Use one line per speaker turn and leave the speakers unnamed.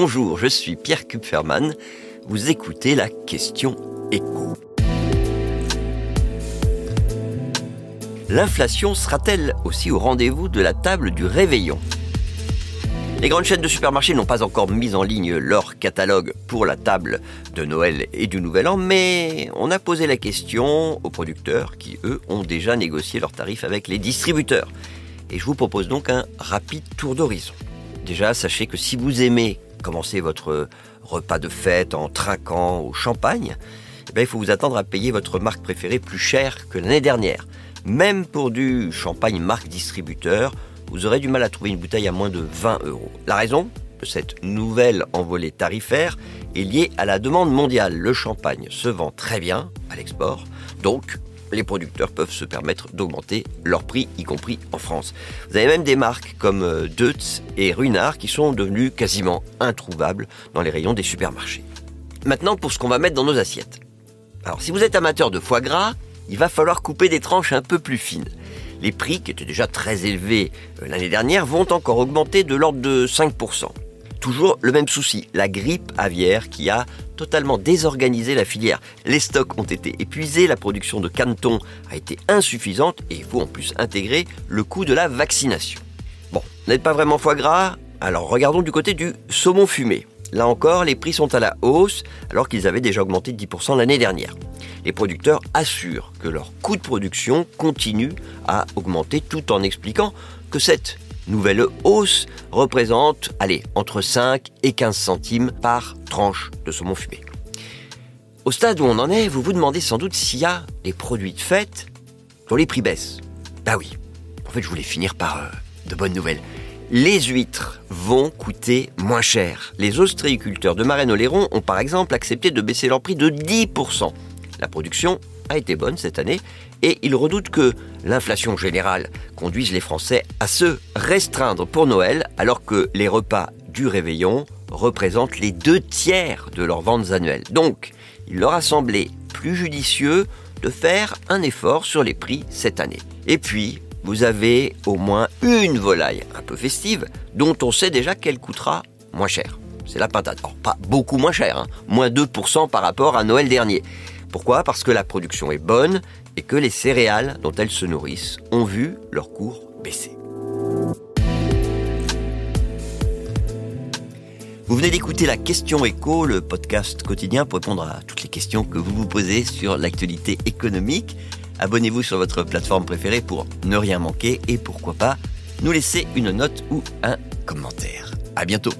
Bonjour, je suis Pierre Kupferman. Vous écoutez la question écho. L'inflation sera-t-elle aussi au rendez-vous de la table du réveillon? Les grandes chaînes de supermarchés n'ont pas encore mis en ligne leur catalogue pour la table de Noël et du Nouvel An, mais on a posé la question aux producteurs qui, eux, ont déjà négocié leurs tarifs avec les distributeurs. Et je vous propose donc un rapide tour d'horizon. Déjà, sachez que si vous aimez commencer votre repas de fête en trinquant au champagne, eh bien, il faut vous attendre à payer votre marque préférée plus cher que l'année dernière. Même pour du champagne marque distributeur, vous aurez du mal à trouver une bouteille à moins de 20 euros. La raison de cette nouvelle envolée tarifaire est liée à la demande mondiale. Le champagne se vend très bien à l'export, donc les producteurs peuvent se permettre d'augmenter leur prix, y compris en France. Vous avez même des marques comme euh, Deutz et Runard qui sont devenues quasiment introuvables dans les rayons des supermarchés. Maintenant pour ce qu'on va mettre dans nos assiettes. Alors si vous êtes amateur de foie gras, il va falloir couper des tranches un peu plus fines les prix, qui étaient déjà très élevés euh, l'année dernière, vont encore augmenter de l'ordre de 5%. Toujours le même souci, la grippe aviaire qui a totalement désorganisé la filière. Les stocks ont été épuisés, la production de canetons a été insuffisante et il faut en plus intégrer le coût de la vaccination. Bon, n'êtes pas vraiment foie gras? Alors regardons du côté du saumon fumé. Là encore, les prix sont à la hausse alors qu'ils avaient déjà augmenté de 10% l'année dernière. Les producteurs assurent que leur coût de production continue à augmenter tout en expliquant que cette nouvelle hausse représente, allez, entre 5 et 15 centimes par tranche de saumon fumé. Au stade où on en est, vous vous demandez sans doute s'il y a des produits de fête dont les prix baissent. Bah oui. En fait, je voulais finir par euh, de bonnes nouvelles les huîtres vont coûter moins cher. Les ostréiculteurs de Marennes-Oléron ont par exemple accepté de baisser leur prix de 10%. La production a été bonne cette année et ils redoutent que l'inflation générale conduise les Français à se restreindre pour Noël alors que les repas du réveillon représentent les deux tiers de leurs ventes annuelles. Donc, il leur a semblé plus judicieux de faire un effort sur les prix cette année. Et puis, vous avez au moins une volaille un peu festive dont on sait déjà qu'elle coûtera moins cher. C'est la patate. Alors pas beaucoup moins cher, hein. moins 2% par rapport à Noël dernier. Pourquoi? Parce que la production est bonne et que les céréales dont elles se nourrissent ont vu leur cours baisser. Vous venez d'écouter la question écho, le podcast quotidien pour répondre à toutes les questions que vous vous posez sur l'actualité économique. Abonnez-vous sur votre plateforme préférée pour ne rien manquer et pourquoi pas nous laisser une note ou un commentaire. À bientôt.